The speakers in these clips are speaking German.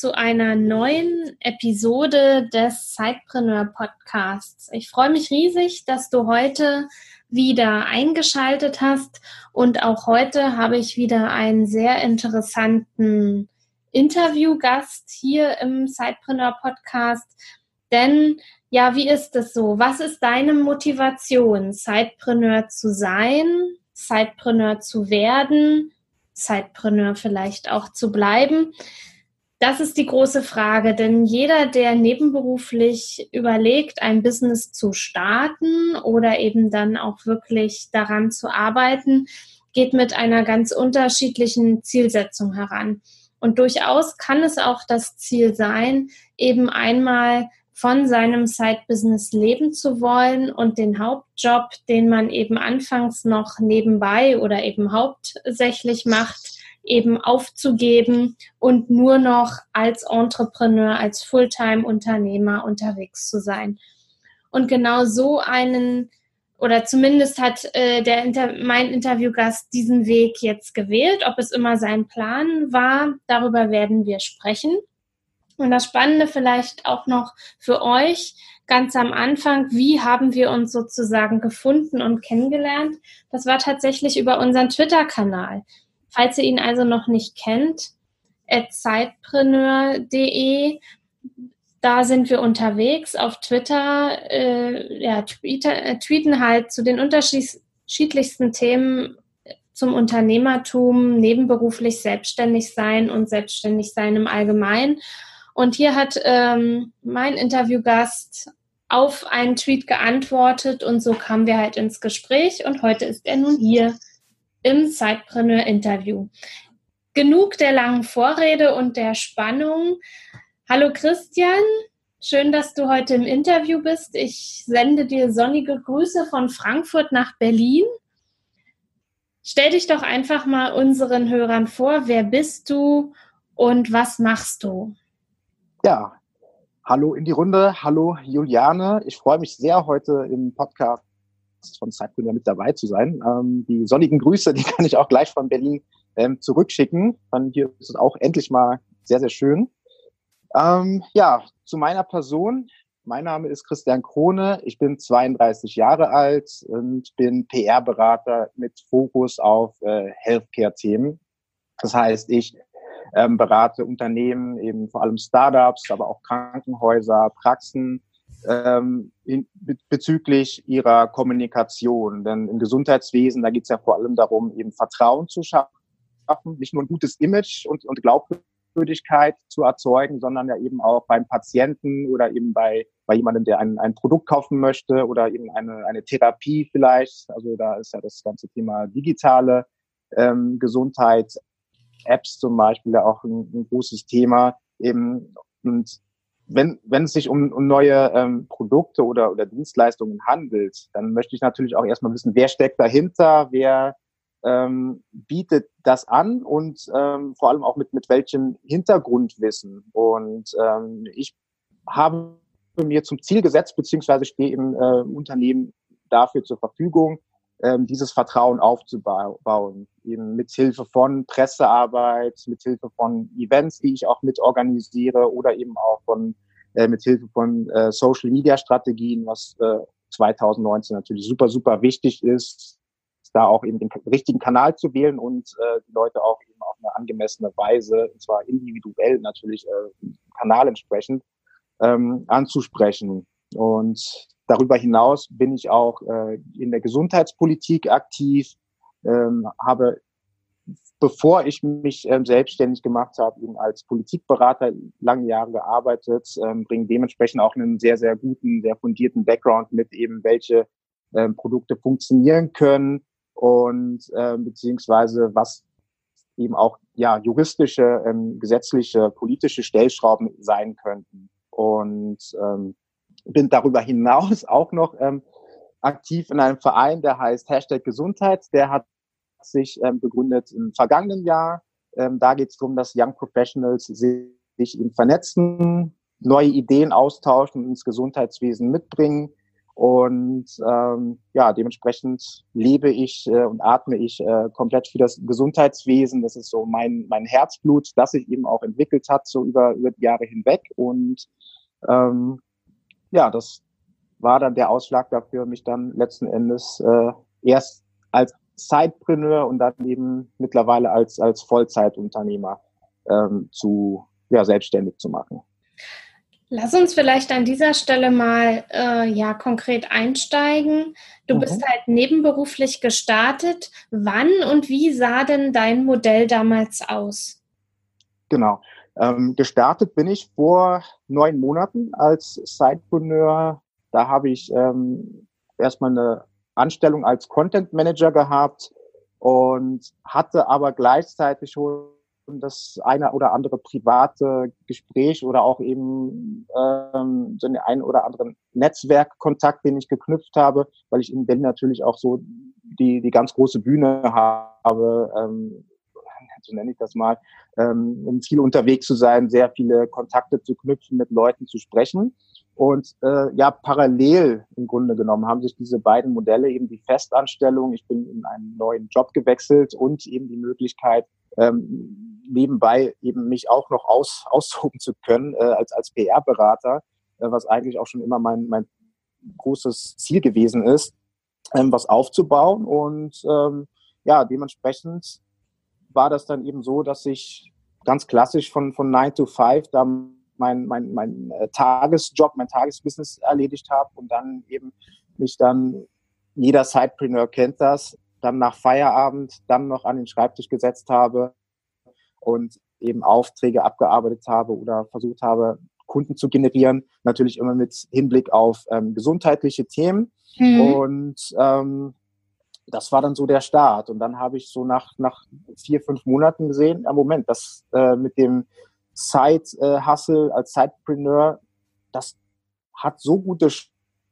zu einer neuen Episode des Sidepreneur Podcasts. Ich freue mich riesig, dass du heute wieder eingeschaltet hast und auch heute habe ich wieder einen sehr interessanten Interviewgast hier im Sidepreneur Podcast. Denn ja, wie ist es so? Was ist deine Motivation, Sidepreneur zu sein, Sidepreneur zu werden? Zeitpreneur vielleicht auch zu bleiben? Das ist die große Frage, denn jeder, der nebenberuflich überlegt, ein Business zu starten oder eben dann auch wirklich daran zu arbeiten, geht mit einer ganz unterschiedlichen Zielsetzung heran. Und durchaus kann es auch das Ziel sein, eben einmal von seinem Side-Business leben zu wollen und den Hauptjob, den man eben anfangs noch nebenbei oder eben hauptsächlich macht, eben aufzugeben und nur noch als Entrepreneur, als Fulltime-Unternehmer unterwegs zu sein. Und genau so einen, oder zumindest hat äh, der Inter mein Interviewgast diesen Weg jetzt gewählt. Ob es immer sein Plan war, darüber werden wir sprechen. Und das Spannende vielleicht auch noch für euch ganz am Anfang, wie haben wir uns sozusagen gefunden und kennengelernt? Das war tatsächlich über unseren Twitter-Kanal. Falls ihr ihn also noch nicht kennt, zeitpreneur.de, da sind wir unterwegs auf Twitter, äh, ja, äh, tweeten halt zu den unterschiedlichsten Themen zum Unternehmertum, nebenberuflich selbstständig sein und selbstständig sein im Allgemeinen. Und hier hat ähm, mein Interviewgast auf einen Tweet geantwortet und so kamen wir halt ins Gespräch und heute ist er nun hier im Zeitpreneur Interview. Genug der langen Vorrede und der Spannung. Hallo Christian, schön, dass du heute im Interview bist. Ich sende dir sonnige Grüße von Frankfurt nach Berlin. Stell dich doch einfach mal unseren Hörern vor, wer bist du und was machst du? Ja, hallo in die Runde, hallo Juliane. Ich freue mich sehr, heute im Podcast von Zeitgründer mit dabei zu sein. Ähm, die sonnigen Grüße, die kann ich auch gleich von Berlin ähm, zurückschicken. Dann hier ist es auch endlich mal sehr, sehr schön. Ähm, ja, zu meiner Person. Mein Name ist Christian Krone. Ich bin 32 Jahre alt und bin PR-Berater mit Fokus auf äh, Healthcare-Themen. Das heißt, ich ähm, berate Unternehmen, eben vor allem Startups, aber auch Krankenhäuser, Praxen ähm, bezüglich ihrer Kommunikation. Denn im Gesundheitswesen, da geht es ja vor allem darum, eben Vertrauen zu schaffen, nicht nur ein gutes Image und, und Glaubwürdigkeit zu erzeugen, sondern ja eben auch beim Patienten oder eben bei, bei jemandem, der ein, ein Produkt kaufen möchte oder eben eine, eine Therapie vielleicht. Also da ist ja das ganze Thema digitale ähm, Gesundheit Apps zum Beispiel ja auch ein, ein großes Thema. Eben, und wenn, wenn es sich um, um neue ähm, Produkte oder, oder Dienstleistungen handelt, dann möchte ich natürlich auch erstmal wissen, wer steckt dahinter, wer ähm, bietet das an und ähm, vor allem auch mit, mit welchem Hintergrundwissen. Und ähm, ich habe mir zum Ziel gesetzt, beziehungsweise stehe im äh, Unternehmen dafür zur Verfügung, ähm, dieses Vertrauen aufzubauen, eben mit Hilfe von Pressearbeit, mit Hilfe von Events, die ich auch mit organisiere oder eben auch von äh, mit Hilfe von äh, Social Media Strategien, was äh, 2019 natürlich super super wichtig ist, da auch eben den richtigen Kanal zu wählen und äh, die Leute auch eben auf eine angemessene Weise, und zwar individuell natürlich äh, Kanal entsprechend ähm, anzusprechen. Und Darüber hinaus bin ich auch äh, in der Gesundheitspolitik aktiv, ähm, habe bevor ich mich ähm, selbstständig gemacht habe, eben als Politikberater lange Jahre gearbeitet, ähm, bringe dementsprechend auch einen sehr, sehr guten, sehr fundierten Background mit, eben welche ähm, Produkte funktionieren können und ähm, beziehungsweise was eben auch ja juristische, ähm, gesetzliche, politische Stellschrauben sein könnten. Und ähm, bin darüber hinaus auch noch ähm, aktiv in einem Verein, der heißt Hashtag Gesundheit. Der hat sich ähm, begründet im vergangenen Jahr. Ähm, da geht es darum, dass Young Professionals sich eben vernetzen, neue Ideen austauschen und ins Gesundheitswesen mitbringen. Und ähm, ja, dementsprechend lebe ich äh, und atme ich äh, komplett für das Gesundheitswesen. Das ist so mein, mein Herzblut, das sich eben auch entwickelt hat, so über, über die Jahre hinweg. Und ähm, ja, das war dann der Ausschlag dafür, mich dann letzten Endes äh, erst als Sidepreneur und dann eben mittlerweile als, als Vollzeitunternehmer ähm, zu, ja, selbstständig zu machen. Lass uns vielleicht an dieser Stelle mal äh, ja konkret einsteigen. Du mhm. bist halt nebenberuflich gestartet. Wann und wie sah denn dein Modell damals aus? Genau. Ähm, gestartet bin ich vor neun Monaten als Sidepreneur. Da habe ich ähm, erstmal eine Anstellung als Content Manager gehabt und hatte aber gleichzeitig schon das eine oder andere private Gespräch oder auch eben ähm, so einen ein oder anderen Netzwerkkontakt, den ich geknüpft habe, weil ich in Berlin natürlich auch so die, die ganz große Bühne habe, ähm, so nenne ich das mal, ähm, viel unterwegs zu sein, sehr viele Kontakte zu knüpfen, mit Leuten zu sprechen. Und äh, ja, parallel im Grunde genommen haben sich diese beiden Modelle, eben die Festanstellung, ich bin in einen neuen Job gewechselt und eben die Möglichkeit, ähm, nebenbei eben mich auch noch aus, austoben zu können äh, als, als PR-Berater, äh, was eigentlich auch schon immer mein, mein großes Ziel gewesen ist, ähm, was aufzubauen. Und ähm, ja, dementsprechend war das dann eben so, dass ich ganz klassisch von, von 9 to 5 da mein, mein, mein äh, Tagesjob, mein Tagesbusiness erledigt habe und dann eben mich dann, jeder Sidepreneur kennt das, dann nach Feierabend dann noch an den Schreibtisch gesetzt habe und eben Aufträge abgearbeitet habe oder versucht habe, Kunden zu generieren, natürlich immer mit Hinblick auf ähm, gesundheitliche Themen. Mhm. Und ähm, das war dann so der Start. Und dann habe ich so nach, nach vier, fünf Monaten gesehen, ja Moment, das äh, mit dem Side-Hustle als Sidepreneur, das hat so gute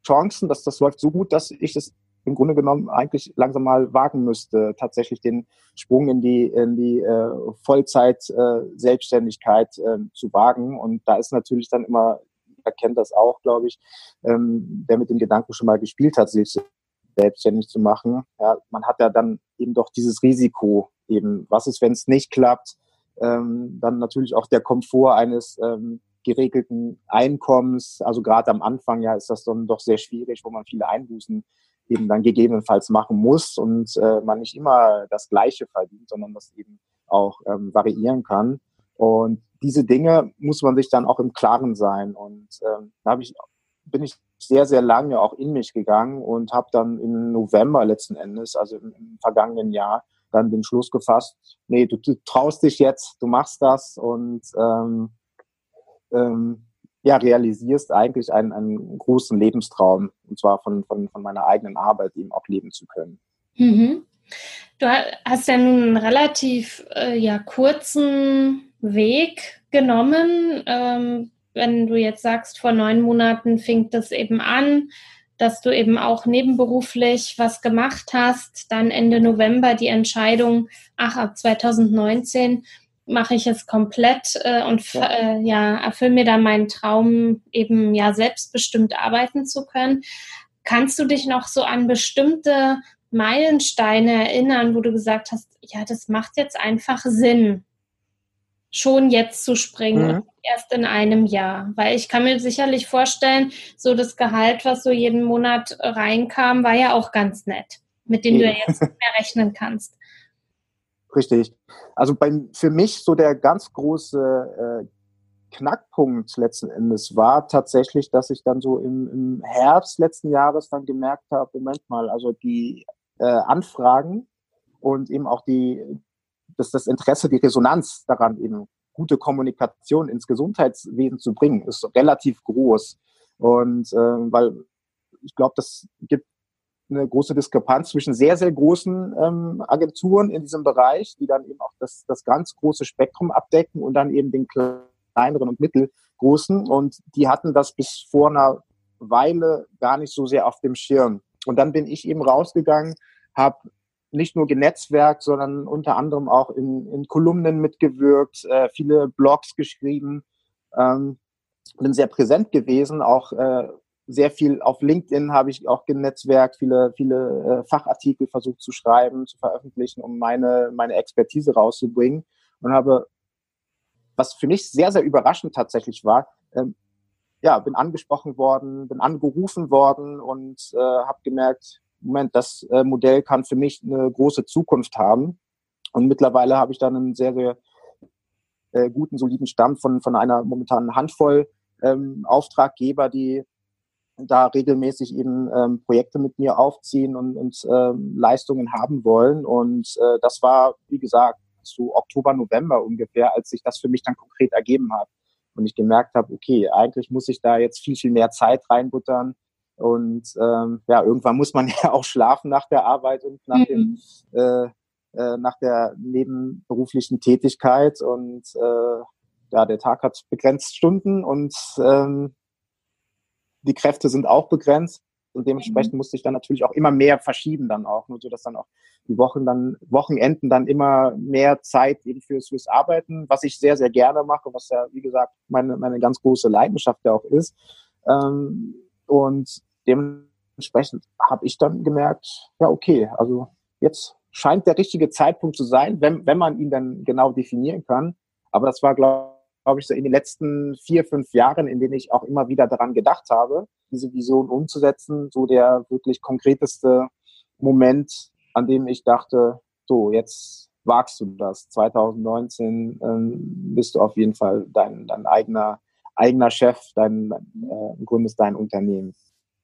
Chancen, dass das läuft so gut, dass ich das im Grunde genommen eigentlich langsam mal wagen müsste, tatsächlich den Sprung in die, in die äh, Vollzeit-Selbstständigkeit äh, äh, zu wagen. Und da ist natürlich dann immer, er kennt das auch, glaube ich, ähm, der mit dem Gedanken schon mal gespielt hat, sich selbstständig zu machen. Ja, man hat ja dann eben doch dieses Risiko eben, was ist, wenn es nicht klappt, ähm, dann natürlich auch der Komfort eines ähm, geregelten Einkommens. Also gerade am Anfang ja ist das dann doch sehr schwierig, wo man viele Einbußen eben dann gegebenenfalls machen muss und äh, man nicht immer das Gleiche verdient, sondern das eben auch ähm, variieren kann. Und diese Dinge muss man sich dann auch im Klaren sein. Und ähm, da ich, bin ich sehr, sehr lange auch in mich gegangen und habe dann im November letzten Endes, also im, im vergangenen Jahr, dann den Schluss gefasst, nee, du, du traust dich jetzt, du machst das und ähm, ähm, ja, realisierst eigentlich einen, einen großen Lebenstraum, und zwar von, von, von meiner eigenen Arbeit eben auch leben zu können. Mhm. Du hast ja einen relativ äh, ja, kurzen Weg genommen. Ähm, wenn du jetzt sagst, vor neun Monaten fing das eben an, dass du eben auch nebenberuflich was gemacht hast, dann Ende November die Entscheidung, ach, ab 2019 mache ich es komplett äh, und ja. Äh, ja, erfülle mir da meinen Traum, eben ja selbstbestimmt arbeiten zu können. Kannst du dich noch so an bestimmte Meilensteine erinnern, wo du gesagt hast, ja, das macht jetzt einfach Sinn, schon jetzt zu springen, mhm. erst in einem Jahr. Weil ich kann mir sicherlich vorstellen, so das Gehalt, was so jeden Monat reinkam, war ja auch ganz nett, mit dem ja. du ja jetzt nicht mehr rechnen kannst. Richtig. Also bei, für mich so der ganz große äh, Knackpunkt letzten Endes war tatsächlich, dass ich dann so im, im Herbst letzten Jahres dann gemerkt habe, Moment mal, also die äh, Anfragen und eben auch die, dass das Interesse, die Resonanz daran eben gute Kommunikation ins Gesundheitswesen zu bringen, ist relativ groß. Und äh, weil ich glaube, das gibt eine große Diskrepanz zwischen sehr, sehr großen ähm, Agenturen in diesem Bereich, die dann eben auch das, das ganz große Spektrum abdecken und dann eben den kleineren und mittelgroßen. Und die hatten das bis vor einer Weile gar nicht so sehr auf dem Schirm. Und dann bin ich eben rausgegangen, habe nicht nur genetzwerkt, sondern unter anderem auch in, in Kolumnen mitgewirkt, äh, viele Blogs geschrieben, ähm, bin sehr präsent gewesen, auch äh, sehr viel auf LinkedIn habe ich auch genetzwerkt, viele, viele äh, Fachartikel versucht zu schreiben, zu veröffentlichen, um meine, meine Expertise rauszubringen. Und habe, was für mich sehr, sehr überraschend tatsächlich war, ähm, ja, bin angesprochen worden, bin angerufen worden und äh, habe gemerkt, Moment, das äh, Modell kann für mich eine große Zukunft haben. Und mittlerweile habe ich dann einen sehr, sehr äh, guten, soliden Stamm von, von einer momentanen Handvoll ähm, Auftraggeber, die da regelmäßig eben ähm, Projekte mit mir aufziehen und, und ähm, Leistungen haben wollen. Und äh, das war, wie gesagt, zu Oktober, November ungefähr, als sich das für mich dann konkret ergeben hat. Und ich gemerkt habe, okay, eigentlich muss ich da jetzt viel, viel mehr Zeit reinbuttern. Und ähm, ja, irgendwann muss man ja auch schlafen nach der Arbeit und nach, mhm. dem, äh, äh, nach der nebenberuflichen Tätigkeit. Und äh, ja, der Tag hat begrenzt Stunden und ähm, die Kräfte sind auch begrenzt und dementsprechend mhm. musste ich dann natürlich auch immer mehr verschieben dann auch, nur so dass dann auch die Wochen dann, Wochenenden dann immer mehr Zeit eben fürs, fürs Arbeiten, was ich sehr, sehr gerne mache, was ja, wie gesagt, meine, meine ganz große Leidenschaft ja auch ist. Ähm, und dementsprechend habe ich dann gemerkt, ja, okay, also jetzt scheint der richtige Zeitpunkt zu sein, wenn, wenn man ihn dann genau definieren kann. Aber das war, glaube glaube ich, so in den letzten vier, fünf Jahren, in denen ich auch immer wieder daran gedacht habe, diese Vision umzusetzen, so der wirklich konkreteste Moment, an dem ich dachte, so, jetzt wagst du das. 2019 ähm, bist du auf jeden Fall dein, dein eigener, eigener Chef, dein, äh, gründest dein Unternehmen.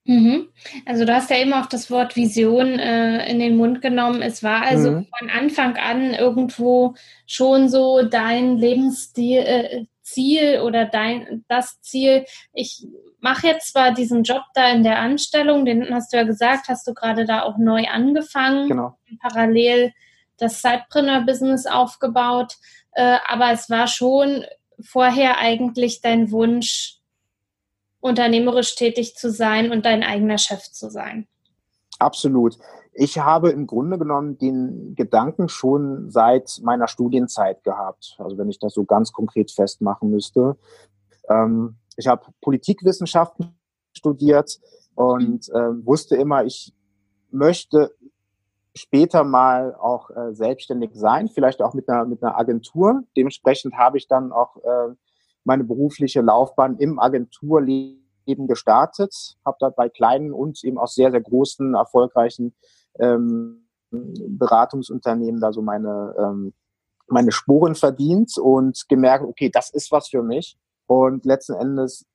Mhm. Also du hast ja eben auch das Wort Vision äh, in den Mund genommen. Es war also mhm. von Anfang an irgendwo schon so dein Lebensstil, äh, Ziel oder dein das Ziel, ich mache jetzt zwar diesen Job da in der Anstellung, den hast du ja gesagt, hast du gerade da auch neu angefangen, genau. parallel das Sidepreneur-Business aufgebaut, äh, aber es war schon vorher eigentlich dein Wunsch, unternehmerisch tätig zu sein und dein eigener Chef zu sein. Absolut. Ich habe im Grunde genommen den Gedanken schon seit meiner Studienzeit gehabt. Also wenn ich das so ganz konkret festmachen müsste. Ähm, ich habe Politikwissenschaften studiert und äh, wusste immer, ich möchte später mal auch äh, selbstständig sein, vielleicht auch mit einer, mit einer Agentur. Dementsprechend habe ich dann auch äh, meine berufliche Laufbahn im Agenturleben gestartet, habe da bei kleinen und eben auch sehr, sehr großen, erfolgreichen ähm, Beratungsunternehmen da so meine, ähm, meine Spuren verdient und gemerkt, okay, das ist was für mich. Und letzten Endes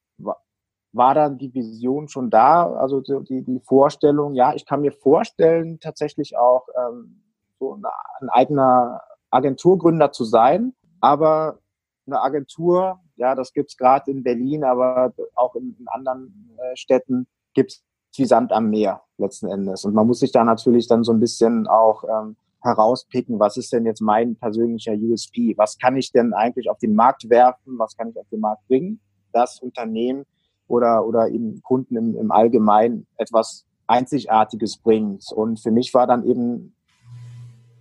war, dann die Vision schon da, also die, die Vorstellung, ja, ich kann mir vorstellen, tatsächlich auch ähm, so ein, ein eigener Agenturgründer zu sein, aber eine Agentur, ja, das gibt's gerade in Berlin, aber auch in, in anderen äh, Städten gibt's wie Sand am Meer letzten Endes. Und man muss sich da natürlich dann so ein bisschen auch ähm, herauspicken, was ist denn jetzt mein persönlicher USP? Was kann ich denn eigentlich auf den Markt werfen? Was kann ich auf den Markt bringen? Das Unternehmen oder, oder eben Kunden im, im Allgemeinen etwas Einzigartiges bringt. Und für mich war dann eben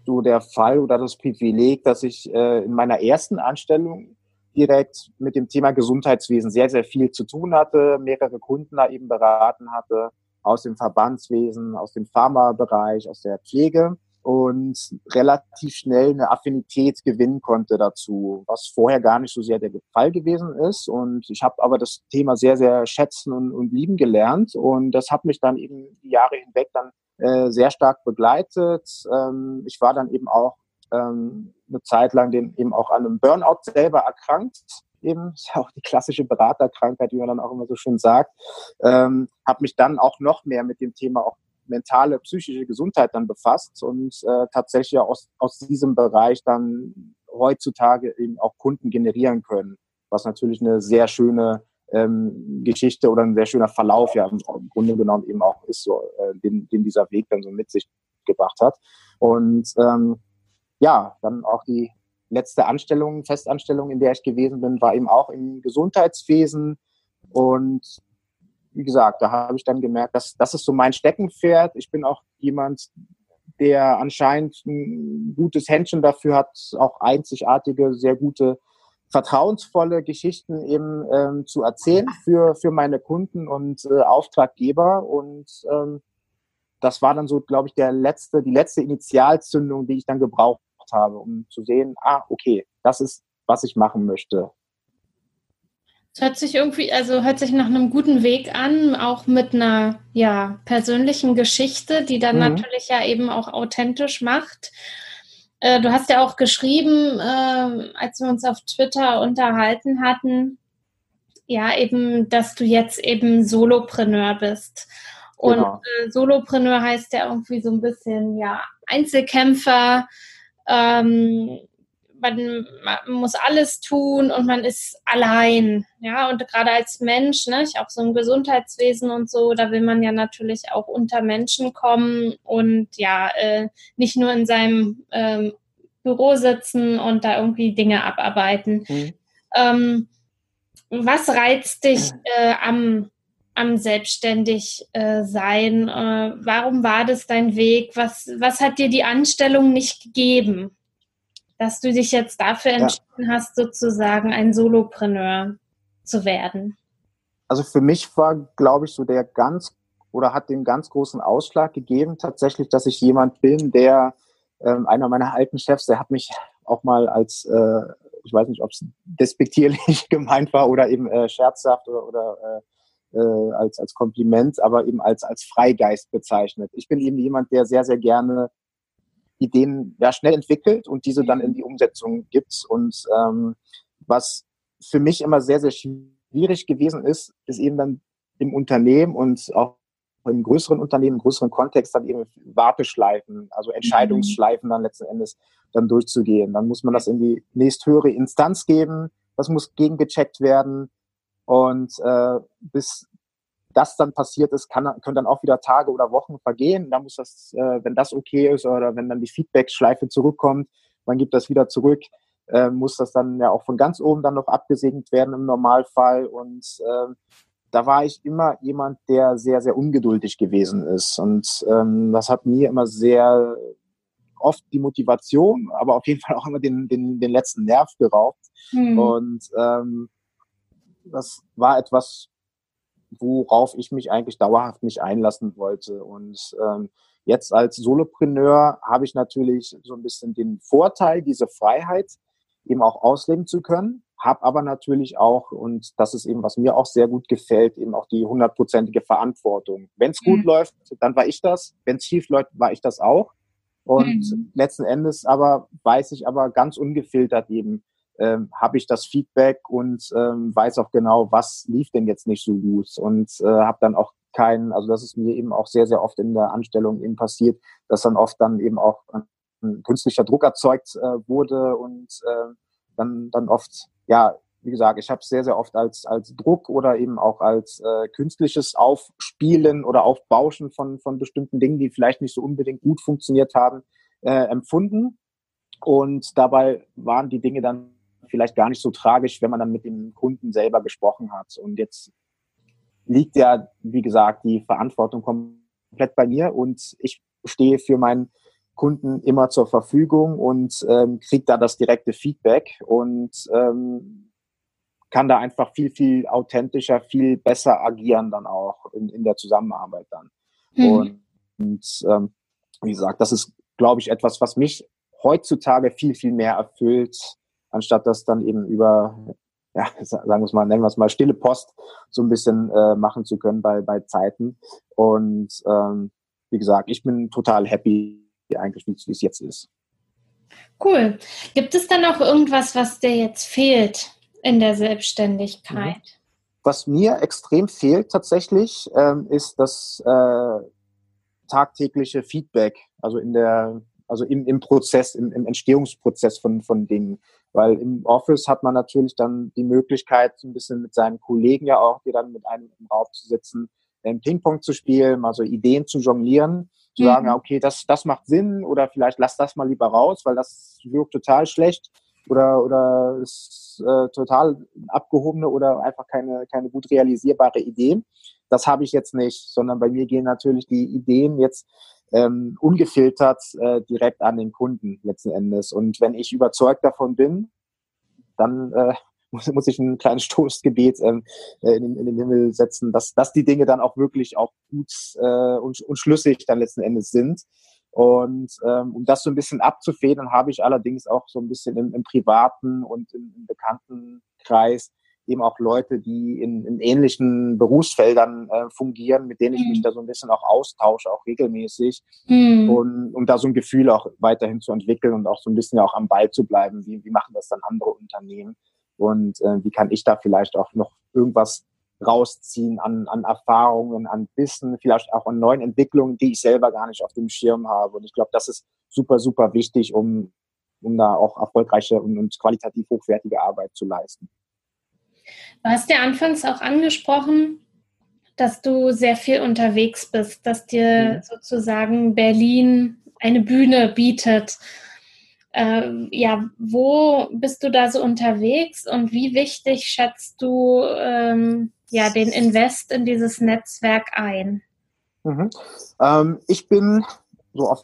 so der Fall oder das Privileg, dass ich äh, in meiner ersten Anstellung direkt mit dem Thema Gesundheitswesen sehr, sehr viel zu tun hatte, mehrere Kunden da eben beraten hatte, aus dem Verbandswesen, aus dem Pharmabereich, aus der Pflege und relativ schnell eine Affinität gewinnen konnte dazu, was vorher gar nicht so sehr der Fall gewesen ist. Und ich habe aber das Thema sehr, sehr schätzen und, und lieben gelernt. Und das hat mich dann eben die Jahre hinweg dann äh, sehr stark begleitet. Ähm, ich war dann eben auch ähm, eine Zeit lang den, eben auch an einem Burnout selber erkrankt. Eben, ist ja auch die klassische Beraterkrankheit, wie man dann auch immer so schön sagt. Ähm, habe mich dann auch noch mehr mit dem Thema auch mentale, psychische Gesundheit dann befasst und äh, tatsächlich aus, aus diesem Bereich dann heutzutage eben auch Kunden generieren können, was natürlich eine sehr schöne ähm, Geschichte oder ein sehr schöner Verlauf ja im, Grunde genommen eben auch ist, so, äh, den, den dieser Weg dann so mit sich gebracht hat. Und ähm, ja, dann auch die letzte Anstellung, Festanstellung, in der ich gewesen bin, war eben auch im Gesundheitswesen. Und wie gesagt, da habe ich dann gemerkt, dass das ist so mein Steckenpferd. Ich bin auch jemand, der anscheinend ein gutes Händchen dafür hat, auch einzigartige, sehr gute, vertrauensvolle Geschichten eben ähm, zu erzählen für, für meine Kunden und äh, Auftraggeber. Und ähm, das war dann so, glaube ich, der letzte, die letzte Initialzündung, die ich dann gebraucht habe, um zu sehen, ah, okay, das ist, was ich machen möchte. Es hört sich irgendwie, also hört sich nach einem guten Weg an, auch mit einer ja, persönlichen Geschichte, die dann mhm. natürlich ja eben auch authentisch macht. Äh, du hast ja auch geschrieben, äh, als wir uns auf Twitter unterhalten hatten, ja, eben, dass du jetzt eben Solopreneur bist. Und genau. äh, Solopreneur heißt ja irgendwie so ein bisschen, ja, Einzelkämpfer, ähm, man, man, muss alles tun und man ist allein. Ja, und gerade als Mensch, ne, ich auch so im Gesundheitswesen und so, da will man ja natürlich auch unter Menschen kommen und ja, äh, nicht nur in seinem ähm, Büro sitzen und da irgendwie Dinge abarbeiten. Mhm. Ähm, was reizt dich äh, am, am selbstständig äh, sein? Äh, warum war das dein Weg? Was, was hat dir die Anstellung nicht gegeben? dass du dich jetzt dafür entschieden ja. hast, sozusagen ein Solopreneur zu werden? Also für mich war, glaube ich, so der ganz oder hat den ganz großen Ausschlag gegeben, tatsächlich, dass ich jemand bin, der ähm, einer meiner alten Chefs, der hat mich auch mal als, äh, ich weiß nicht, ob es despektierlich gemeint war oder eben äh, scherzhaft oder, oder äh, äh, als, als Kompliment, aber eben als, als Freigeist bezeichnet. Ich bin eben jemand, der sehr, sehr gerne Ideen ja, schnell entwickelt und diese dann in die Umsetzung gibt. Und ähm, was für mich immer sehr, sehr schwierig gewesen ist, ist eben dann im Unternehmen und auch im größeren Unternehmen, im größeren Kontext dann eben Warteschleifen, also Entscheidungsschleifen dann letzten Endes dann durchzugehen. Dann muss man das in die nächsthöhere Instanz geben, das muss gegengecheckt werden und äh, bis das dann passiert ist, kann, können dann auch wieder Tage oder Wochen vergehen. Da muss das, äh, wenn das okay ist oder wenn dann die Feedback-Schleife zurückkommt, man gibt das wieder zurück, äh, muss das dann ja auch von ganz oben dann noch abgesegnet werden im Normalfall. Und äh, da war ich immer jemand, der sehr, sehr ungeduldig gewesen ist. Und ähm, das hat mir immer sehr oft die Motivation, aber auf jeden Fall auch immer den, den, den letzten Nerv geraubt. Mhm. Und ähm, das war etwas, worauf ich mich eigentlich dauerhaft nicht einlassen wollte. Und ähm, jetzt als Solopreneur habe ich natürlich so ein bisschen den Vorteil, diese Freiheit eben auch ausleben zu können, habe aber natürlich auch, und das ist eben, was mir auch sehr gut gefällt, eben auch die hundertprozentige Verantwortung. Wenn es gut mhm. läuft, dann war ich das. Wenn es schief läuft, war ich das auch. Und mhm. letzten Endes aber weiß ich aber ganz ungefiltert eben, ähm, habe ich das Feedback und ähm, weiß auch genau, was lief denn jetzt nicht so gut und äh, habe dann auch keinen, also das ist mir eben auch sehr, sehr oft in der Anstellung eben passiert, dass dann oft dann eben auch ein künstlicher Druck erzeugt äh, wurde und äh, dann, dann oft, ja, wie gesagt, ich habe es sehr, sehr oft als, als Druck oder eben auch als äh, künstliches Aufspielen oder Aufbauschen von, von bestimmten Dingen, die vielleicht nicht so unbedingt gut funktioniert haben, äh, empfunden. Und dabei waren die Dinge dann vielleicht gar nicht so tragisch, wenn man dann mit dem Kunden selber gesprochen hat. Und jetzt liegt ja, wie gesagt, die Verantwortung komplett bei mir und ich stehe für meinen Kunden immer zur Verfügung und ähm, kriege da das direkte Feedback und ähm, kann da einfach viel, viel authentischer, viel besser agieren dann auch in, in der Zusammenarbeit dann. Mhm. Und, und ähm, wie gesagt, das ist, glaube ich, etwas, was mich heutzutage viel, viel mehr erfüllt, anstatt das dann eben über, ja, sagen wir es mal, nennen wir es mal stille Post so ein bisschen äh, machen zu können bei, bei Zeiten. Und ähm, wie gesagt, ich bin total happy eigentlich, wie es jetzt ist. Cool. Gibt es dann auch irgendwas, was dir jetzt fehlt in der Selbstständigkeit? Mhm. Was mir extrem fehlt tatsächlich, ähm, ist das äh, tagtägliche Feedback. Also in der also im, im Prozess, im, im Entstehungsprozess von, von Dingen. Weil im Office hat man natürlich dann die Möglichkeit, so ein bisschen mit seinen Kollegen ja auch, die dann mit einem im Raum zu sitzen, Ping-Pong zu spielen, mal so Ideen zu jonglieren, zu mhm. sagen, okay, das, das macht Sinn oder vielleicht lass das mal lieber raus, weil das wirkt total schlecht oder, oder ist äh, total abgehobene oder einfach keine, keine gut realisierbare Idee. Das habe ich jetzt nicht, sondern bei mir gehen natürlich die Ideen jetzt ähm, ungefiltert äh, direkt an den Kunden letzten Endes. Und wenn ich überzeugt davon bin, dann äh, muss, muss ich ein kleines Stoßgebet ähm, äh, in, in, den Himmel setzen, dass, dass die Dinge dann auch wirklich auch gut äh, und, und schlüssig dann letzten Endes sind. Und ähm, um das so ein bisschen abzufedern, habe ich allerdings auch so ein bisschen im, im privaten und im, im Bekanntenkreis eben auch Leute, die in, in ähnlichen Berufsfeldern äh, fungieren, mit denen ich mhm. mich da so ein bisschen auch austausche, auch regelmäßig, mhm. und um da so ein Gefühl auch weiterhin zu entwickeln und auch so ein bisschen auch am Ball zu bleiben. Wie, wie machen das dann andere Unternehmen? Und äh, wie kann ich da vielleicht auch noch irgendwas rausziehen an, an Erfahrungen, an Wissen, vielleicht auch an neuen Entwicklungen, die ich selber gar nicht auf dem Schirm habe. Und ich glaube, das ist super, super wichtig, um, um da auch erfolgreiche und, und qualitativ hochwertige Arbeit zu leisten. Du hast ja anfangs auch angesprochen, dass du sehr viel unterwegs bist, dass dir mhm. sozusagen Berlin eine Bühne bietet. Ähm, ja, wo bist du da so unterwegs und wie wichtig schätzt du ähm, ja, den Invest in dieses Netzwerk ein? Mhm. Ähm, ich bin so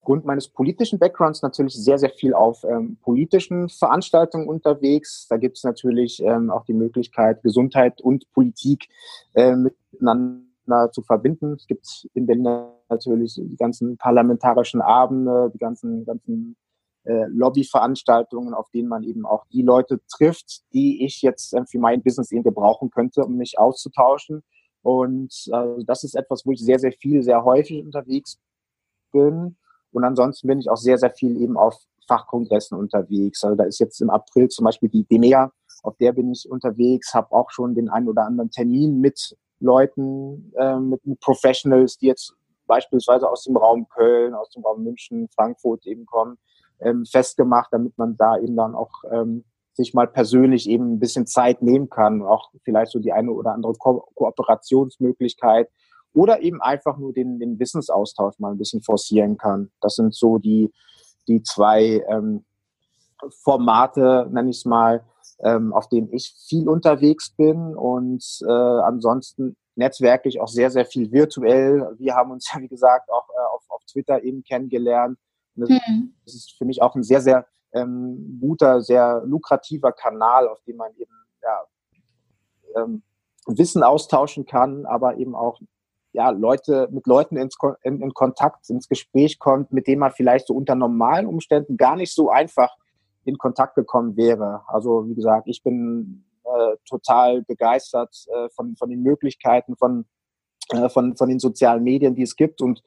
aufgrund meines politischen Backgrounds natürlich sehr, sehr viel auf ähm, politischen Veranstaltungen unterwegs. Da gibt es natürlich ähm, auch die Möglichkeit, Gesundheit und Politik äh, miteinander zu verbinden. Es gibt in Berlin natürlich die ganzen parlamentarischen Abende, die ganzen, ganzen äh, Lobbyveranstaltungen, auf denen man eben auch die Leute trifft, die ich jetzt äh, für mein Business eben gebrauchen könnte, um mich auszutauschen. Und äh, das ist etwas, wo ich sehr, sehr viel, sehr häufig unterwegs bin. Und ansonsten bin ich auch sehr, sehr viel eben auf Fachkongressen unterwegs. Also da ist jetzt im April zum Beispiel die DEMEA, auf der bin ich unterwegs, habe auch schon den einen oder anderen Termin mit Leuten, äh, mit, Professionals, die jetzt beispielsweise aus dem Raum Köln, aus dem Raum München, Frankfurt eben kommen, ähm, festgemacht, damit man da eben dann auch ähm, sich mal persönlich eben ein bisschen Zeit nehmen kann, auch vielleicht so die eine oder andere Ko Kooperationsmöglichkeit oder eben einfach nur den, den Wissensaustausch mal ein bisschen forcieren kann. Das sind so die, die zwei ähm, Formate, nenne ich es mal, ähm, auf denen ich viel unterwegs bin und äh, ansonsten netzwerklich auch sehr, sehr viel virtuell. Wir haben uns ja, wie gesagt, auch äh, auf, auf Twitter eben kennengelernt das, mhm. das ist für mich auch ein sehr, sehr ähm, guter, sehr lukrativer Kanal, auf dem man eben ja, ähm, Wissen austauschen kann, aber eben auch ja, Leute, mit Leuten ins, in, in, Kontakt, ins Gespräch kommt, mit denen man vielleicht so unter normalen Umständen gar nicht so einfach in Kontakt gekommen wäre. Also wie gesagt, ich bin äh, total begeistert äh, von, von den Möglichkeiten von, äh, von, von den sozialen Medien, die es gibt und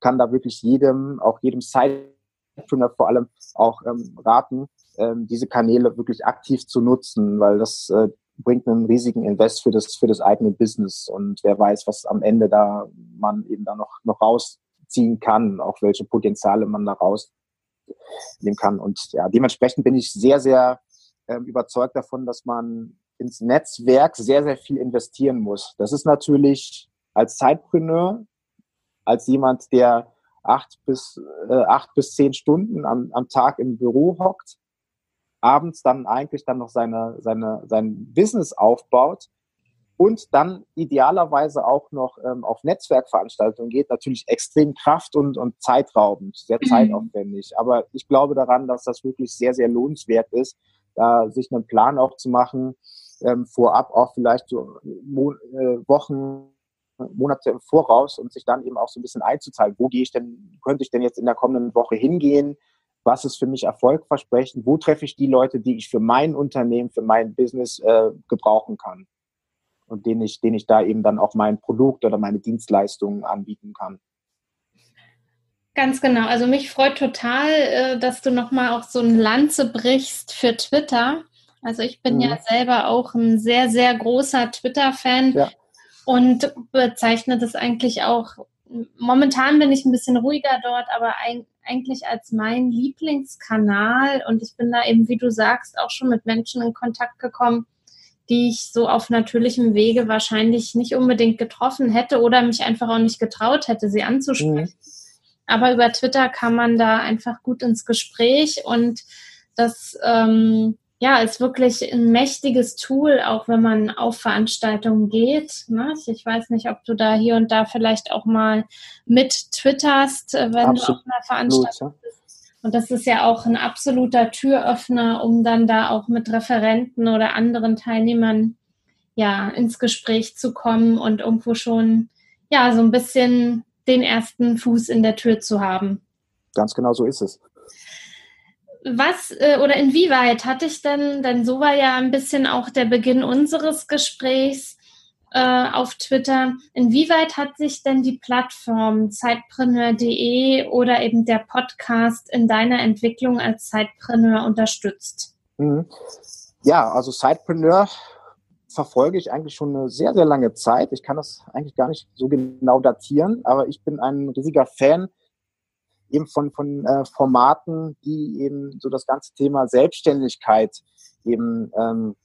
kann da wirklich jedem, auch jedem Side Entrepreneur vor allem auch ähm, raten, ähm, diese Kanäle wirklich aktiv zu nutzen, weil das äh, bringt einen riesigen Invest für das, für das eigene Business und wer weiß, was am Ende da man eben da noch, noch rausziehen kann, auch welche Potenziale man da rausnehmen kann. Und ja, dementsprechend bin ich sehr, sehr ähm, überzeugt davon, dass man ins Netzwerk sehr, sehr viel investieren muss. Das ist natürlich als Zeitpreneur, als jemand, der acht bis, äh, acht bis zehn Stunden am, am Tag im Büro hockt, abends dann eigentlich dann noch seine, seine, sein Business aufbaut und dann idealerweise auch noch ähm, auf Netzwerkveranstaltungen geht, natürlich extrem kraft- und, und zeitraubend, sehr mhm. zeitaufwendig. Aber ich glaube daran, dass das wirklich sehr, sehr lohnenswert ist, da sich einen Plan auch zu machen, ähm, vorab auch vielleicht so Mo äh, Wochen Monate im Voraus und sich dann eben auch so ein bisschen einzuzahlen. Wo gehe ich denn, könnte ich denn jetzt in der kommenden Woche hingehen? Was ist für mich erfolgversprechend? Wo treffe ich die Leute, die ich für mein Unternehmen, für mein Business äh, gebrauchen kann? Und denen ich, denen ich da eben dann auch mein Produkt oder meine Dienstleistungen anbieten kann. Ganz genau. Also mich freut total, äh, dass du nochmal auch so ein Lanze brichst für Twitter. Also ich bin mhm. ja selber auch ein sehr, sehr großer Twitter-Fan. Ja und bezeichnet es eigentlich auch momentan bin ich ein bisschen ruhiger dort, aber eigentlich als mein Lieblingskanal und ich bin da eben, wie du sagst, auch schon mit Menschen in Kontakt gekommen, die ich so auf natürlichem Wege wahrscheinlich nicht unbedingt getroffen hätte oder mich einfach auch nicht getraut hätte, sie anzusprechen. Mhm. Aber über Twitter kann man da einfach gut ins Gespräch und das ähm, ja, ist wirklich ein mächtiges Tool, auch wenn man auf Veranstaltungen geht. Ne? Ich weiß nicht, ob du da hier und da vielleicht auch mal mit twitterst, äh, wenn Absolut. du auf einer Veranstaltung bist. Und das ist ja auch ein absoluter Türöffner, um dann da auch mit Referenten oder anderen Teilnehmern ja ins Gespräch zu kommen und irgendwo schon ja so ein bisschen den ersten Fuß in der Tür zu haben. Ganz genau so ist es was äh, oder inwieweit hatte ich denn, denn so war ja ein bisschen auch der Beginn unseres Gesprächs äh, auf Twitter, inwieweit hat sich denn die Plattform zeitpreneur.de oder eben der Podcast in deiner Entwicklung als Zeitpreneur unterstützt? Mhm. Ja, also Zeitpreneur verfolge ich eigentlich schon eine sehr, sehr lange Zeit. Ich kann das eigentlich gar nicht so genau datieren, aber ich bin ein riesiger Fan eben von, von äh, Formaten, die eben so das ganze Thema Selbstständigkeit eben ähm,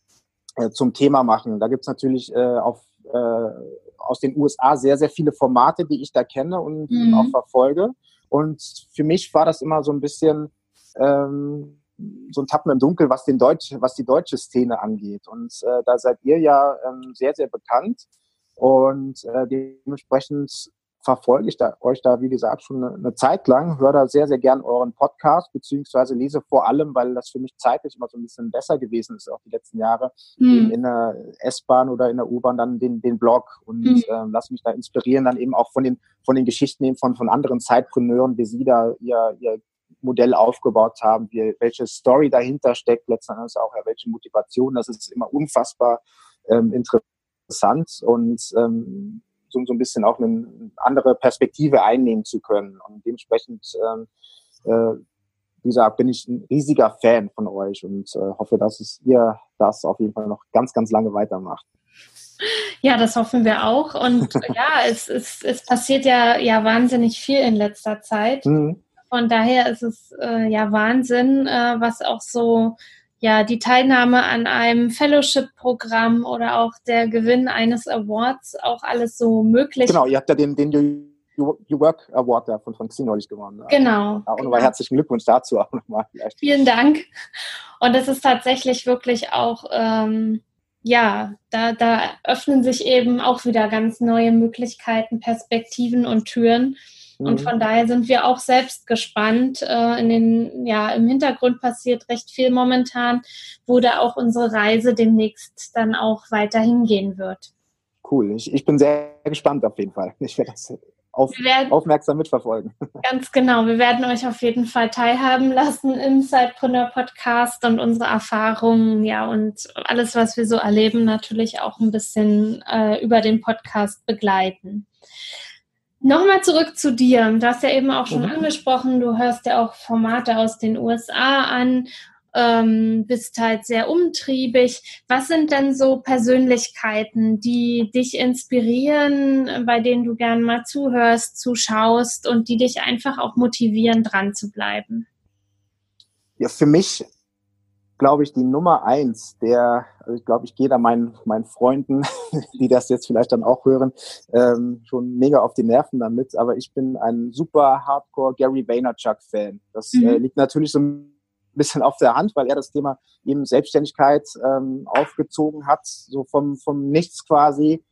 äh, zum Thema machen. Da gibt's natürlich äh, auf, äh, aus den USA sehr, sehr viele Formate, die ich da kenne und mhm. auch verfolge. Und für mich war das immer so ein bisschen ähm, so ein Tappen im Dunkel, was, den Deutsch, was die deutsche Szene angeht. Und äh, da seid ihr ja ähm, sehr, sehr bekannt. Und äh, dementsprechend verfolge ich da, euch da, wie gesagt, schon eine, eine Zeit lang, höre da sehr, sehr gern euren Podcast, beziehungsweise lese vor allem, weil das für mich zeitlich immer so ein bisschen besser gewesen ist, auch die letzten Jahre, mhm. in der S-Bahn oder in der U-Bahn dann den, den Blog. Und mhm. äh, lasse mich da inspirieren, dann eben auch von den, von den Geschichten eben von, von anderen Zeitpreneuren, wie sie da ihr, ihr Modell aufgebaut haben, wie, welche Story dahinter steckt, letztendlich auch, ja, welche Motivation, das ist immer unfassbar ähm, interessant. Und ähm, so, so ein bisschen auch eine andere Perspektive einnehmen zu können. Und dementsprechend, ähm, äh, wie gesagt, bin ich ein riesiger Fan von euch und äh, hoffe, dass es ihr das auf jeden Fall noch ganz, ganz lange weitermacht. Ja, das hoffen wir auch. Und ja, es, es, es passiert ja, ja wahnsinnig viel in letzter Zeit. Mhm. Von daher ist es äh, ja Wahnsinn, äh, was auch so ja, die Teilnahme an einem Fellowship-Programm oder auch der Gewinn eines Awards auch alles so möglich. Genau, ihr habt ja den, den You, you Work Award da von, von Xing neulich gewonnen. Genau. Auch genau. nochmal herzlichen Glückwunsch dazu auch nochmal vielleicht. Vielen Dank. Und es ist tatsächlich wirklich auch, ähm, ja, da, da öffnen sich eben auch wieder ganz neue Möglichkeiten, Perspektiven und Türen. Und mhm. von daher sind wir auch selbst gespannt. Äh, in den, ja, im Hintergrund passiert recht viel momentan, wo da auch unsere Reise demnächst dann auch weiter hingehen wird. Cool. Ich, ich bin sehr gespannt auf jeden Fall. Ich werde das auf, werden, aufmerksam mitverfolgen. Ganz genau. Wir werden euch auf jeden Fall teilhaben lassen im Sidepreneur Podcast und unsere Erfahrungen, ja, und alles, was wir so erleben, natürlich auch ein bisschen äh, über den Podcast begleiten. Nochmal zurück zu dir. Du hast ja eben auch schon mhm. angesprochen, du hörst ja auch Formate aus den USA an, ähm, bist halt sehr umtriebig. Was sind denn so Persönlichkeiten, die dich inspirieren, bei denen du gern mal zuhörst, zuschaust und die dich einfach auch motivieren, dran zu bleiben? Ja, für mich glaube ich, die Nummer eins, der, also ich glaube, ich gehe da meinen, meinen Freunden, die das jetzt vielleicht dann auch hören, ähm, schon mega auf die Nerven damit. Aber ich bin ein super Hardcore Gary Vaynerchuk-Fan. Das äh, mhm. äh, liegt natürlich so ein bisschen auf der Hand, weil er das Thema eben Selbstständigkeit ähm, aufgezogen hat, so vom, vom Nichts quasi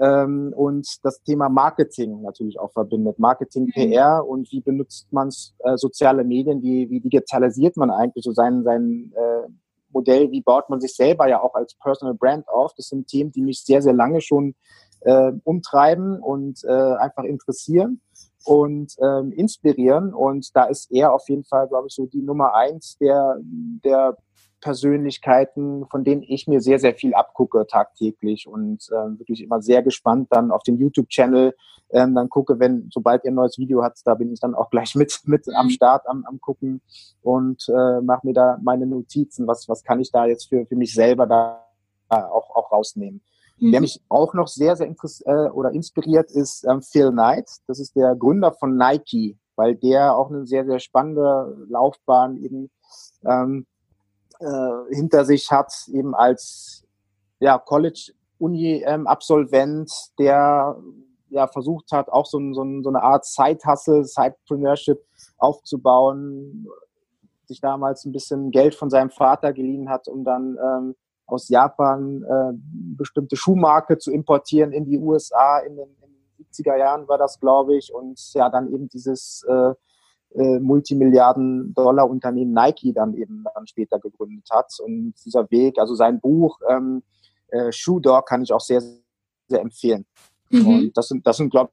ähm, und das Thema Marketing natürlich auch verbindet. Marketing, mhm. PR und wie benutzt man äh, soziale Medien, wie, wie digitalisiert man eigentlich so sein, sein äh, Modell, wie baut man sich selber ja auch als Personal Brand auf. Das sind Themen, die mich sehr, sehr lange schon äh, umtreiben und äh, einfach interessieren und ähm, inspirieren. Und da ist er auf jeden Fall, glaube ich, so die Nummer eins der, der Persönlichkeiten, von denen ich mir sehr, sehr viel abgucke tagtäglich und äh, wirklich immer sehr gespannt dann auf den YouTube-Channel ähm, dann gucke, wenn, sobald ihr ein neues Video habt, da bin ich dann auch gleich mit, mit am mhm. Start, am, am gucken und äh, mache mir da meine Notizen, was, was kann ich da jetzt für, für mich selber da auch, auch rausnehmen. Mhm. Wer mich auch noch sehr, sehr äh, oder inspiriert, ist ähm, Phil Knight. Das ist der Gründer von Nike, weil der auch eine sehr, sehr spannende Laufbahn eben ähm, äh, hinter sich hat, eben als ja, College-Uni-Absolvent, ähm, der ja versucht hat, auch so, so, so eine Art Side-Hustle, Side-Preneurship aufzubauen, sich damals ein bisschen Geld von seinem Vater geliehen hat, um dann ähm, aus Japan äh, bestimmte Schuhmarke zu importieren in die USA in den, in den 70er Jahren war das, glaube ich, und ja dann eben dieses äh, äh, Multimilliarden-Dollar-Unternehmen Nike dann eben dann später gegründet hat. Und dieser Weg, also sein Buch ähm, äh, Shoe Dog kann ich auch sehr, sehr empfehlen. Mhm. Und das sind, das sind, glaube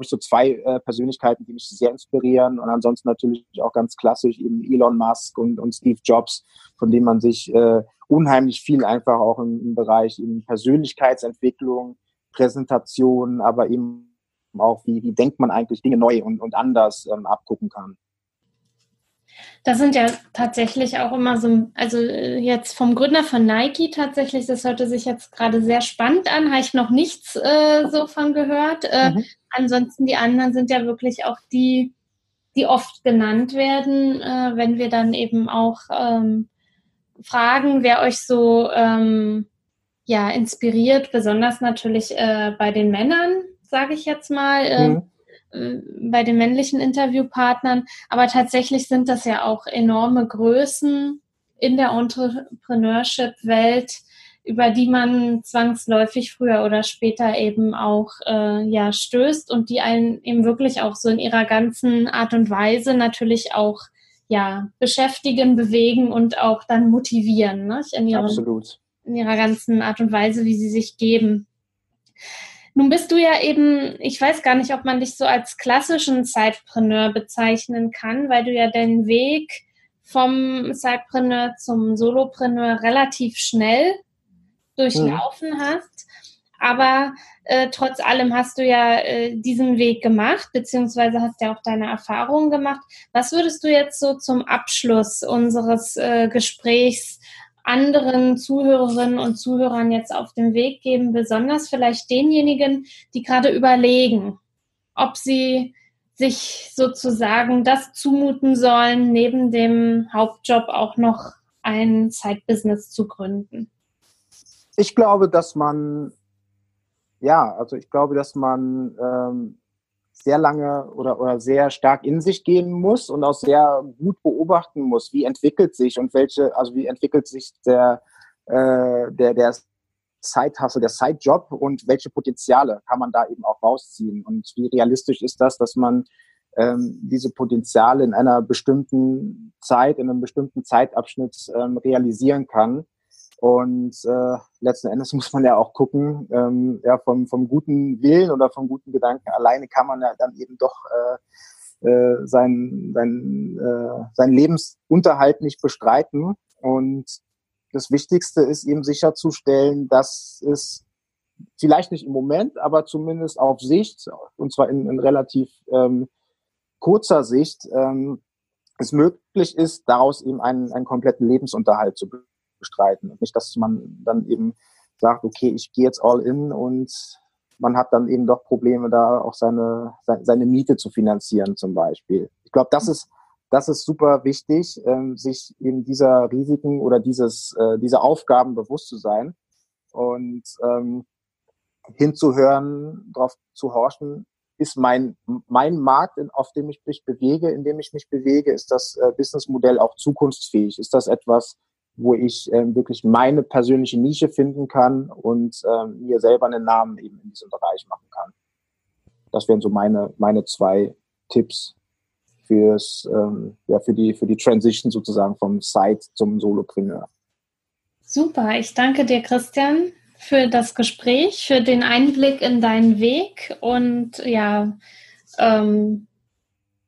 ich, so zwei äh, Persönlichkeiten, die mich sehr inspirieren. Und ansonsten natürlich auch ganz klassisch eben Elon Musk und, und Steve Jobs, von denen man sich äh, unheimlich viel einfach auch im, im Bereich eben Persönlichkeitsentwicklung, Präsentation, aber eben auch, wie, wie denkt man eigentlich Dinge neu und, und anders ähm, abgucken kann. Das sind ja tatsächlich auch immer so, also äh, jetzt vom Gründer von Nike tatsächlich, das hörte sich jetzt gerade sehr spannend an, habe ich noch nichts äh, so von gehört. Äh, mhm. Ansonsten die anderen sind ja wirklich auch die, die oft genannt werden, äh, wenn wir dann eben auch ähm, fragen, wer euch so ähm, ja, inspiriert, besonders natürlich äh, bei den Männern, sage ich jetzt mal. Äh, mhm äh, bei den männlichen Interviewpartnern. Aber tatsächlich sind das ja auch enorme Größen in der Entrepreneurship-Welt, über die man zwangsläufig früher oder später eben auch äh, ja stößt und die einen eben wirklich auch so in ihrer ganzen Art und Weise natürlich auch ja beschäftigen, bewegen und auch dann motivieren, ne? in, ihren, Absolut. in ihrer ganzen Art und Weise, wie sie sich geben. Nun bist du ja eben, ich weiß gar nicht, ob man dich so als klassischen Sidepreneur bezeichnen kann, weil du ja den Weg vom Sidepreneur zum Solopreneur relativ schnell durchlaufen mhm. hast. Aber äh, trotz allem hast du ja äh, diesen Weg gemacht, beziehungsweise hast ja auch deine Erfahrungen gemacht. Was würdest du jetzt so zum Abschluss unseres äh, Gesprächs anderen Zuhörerinnen und Zuhörern jetzt auf den Weg geben, besonders vielleicht denjenigen, die gerade überlegen, ob sie sich sozusagen das zumuten sollen, neben dem Hauptjob auch noch ein Zeitbusiness zu gründen? Ich glaube, dass man, ja, also ich glaube, dass man ähm, sehr lange oder, oder sehr stark in sich gehen muss und auch sehr gut beobachten muss, wie entwickelt sich und welche, also wie entwickelt sich der, äh, der, der Side-Hustle, der Side-Job und welche Potenziale kann man da eben auch rausziehen? Und wie realistisch ist das, dass man ähm, diese Potenziale in einer bestimmten Zeit, in einem bestimmten Zeitabschnitt ähm, realisieren kann und äh, letzten Endes muss man ja auch gucken, ähm, ja, vom, vom guten Willen oder vom guten Gedanken alleine kann man ja dann eben doch äh, äh, sein, sein, äh, sein Lebensunterhalt nicht bestreiten. Und das Wichtigste ist eben sicherzustellen, dass es vielleicht nicht im Moment, aber zumindest auf Sicht, und zwar in, in relativ ähm, kurzer Sicht, ähm, es möglich ist, daraus eben einen, einen kompletten Lebensunterhalt zu bestreiten. Und nicht, dass man dann eben sagt, okay, ich gehe jetzt all in und man hat dann eben doch Probleme, da auch seine, seine Miete zu finanzieren zum Beispiel. Ich glaube, das ist, das ist super wichtig, ähm, sich eben dieser Risiken oder dieses, äh, dieser Aufgaben bewusst zu sein und ähm, hinzuhören, darauf zu horchen, ist mein, mein Markt, auf dem ich mich bewege, in dem ich mich bewege, ist das äh, Businessmodell auch zukunftsfähig? Ist das etwas, wo ich ähm, wirklich meine persönliche Nische finden kann und ähm, mir selber einen Namen eben in diesem Bereich machen kann. Das wären so meine, meine zwei Tipps fürs, ähm, ja, für die, für die Transition sozusagen vom Site zum Solopreneur. Super, ich danke dir, Christian, für das Gespräch, für den Einblick in deinen Weg und ja, ähm,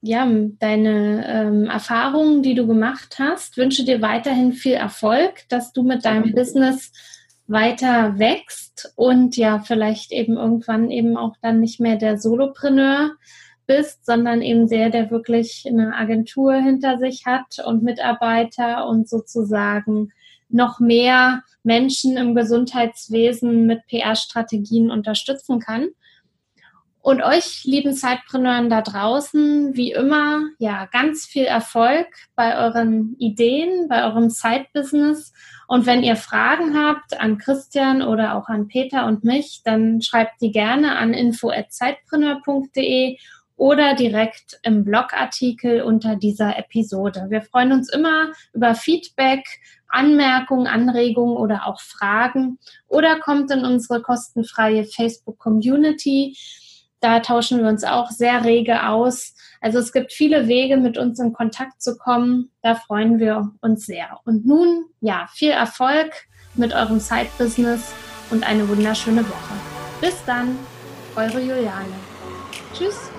ja, deine ähm, Erfahrungen, die du gemacht hast. Wünsche dir weiterhin viel Erfolg, dass du mit deinem Business weiter wächst und ja, vielleicht eben irgendwann eben auch dann nicht mehr der Solopreneur bist, sondern eben der, der wirklich eine Agentur hinter sich hat und Mitarbeiter und sozusagen noch mehr Menschen im Gesundheitswesen mit PR-Strategien unterstützen kann. Und euch, lieben Zeitpreneuren da draußen, wie immer, ja, ganz viel Erfolg bei euren Ideen, bei eurem Zeitbusiness. Und wenn ihr Fragen habt an Christian oder auch an Peter und mich, dann schreibt die gerne an info@zeitpreneur.de oder direkt im Blogartikel unter dieser Episode. Wir freuen uns immer über Feedback, Anmerkungen, Anregungen oder auch Fragen oder kommt in unsere kostenfreie Facebook Community. Da tauschen wir uns auch sehr rege aus. Also es gibt viele Wege, mit uns in Kontakt zu kommen. Da freuen wir uns sehr. Und nun, ja, viel Erfolg mit eurem Side-Business und eine wunderschöne Woche. Bis dann, eure Juliane. Tschüss.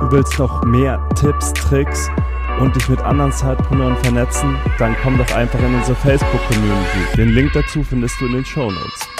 Du willst noch mehr Tipps, Tricks und dich mit anderen Zeitpreneuren vernetzen? Dann komm doch einfach in unsere Facebook-Community. Den Link dazu findest du in den Show Notes.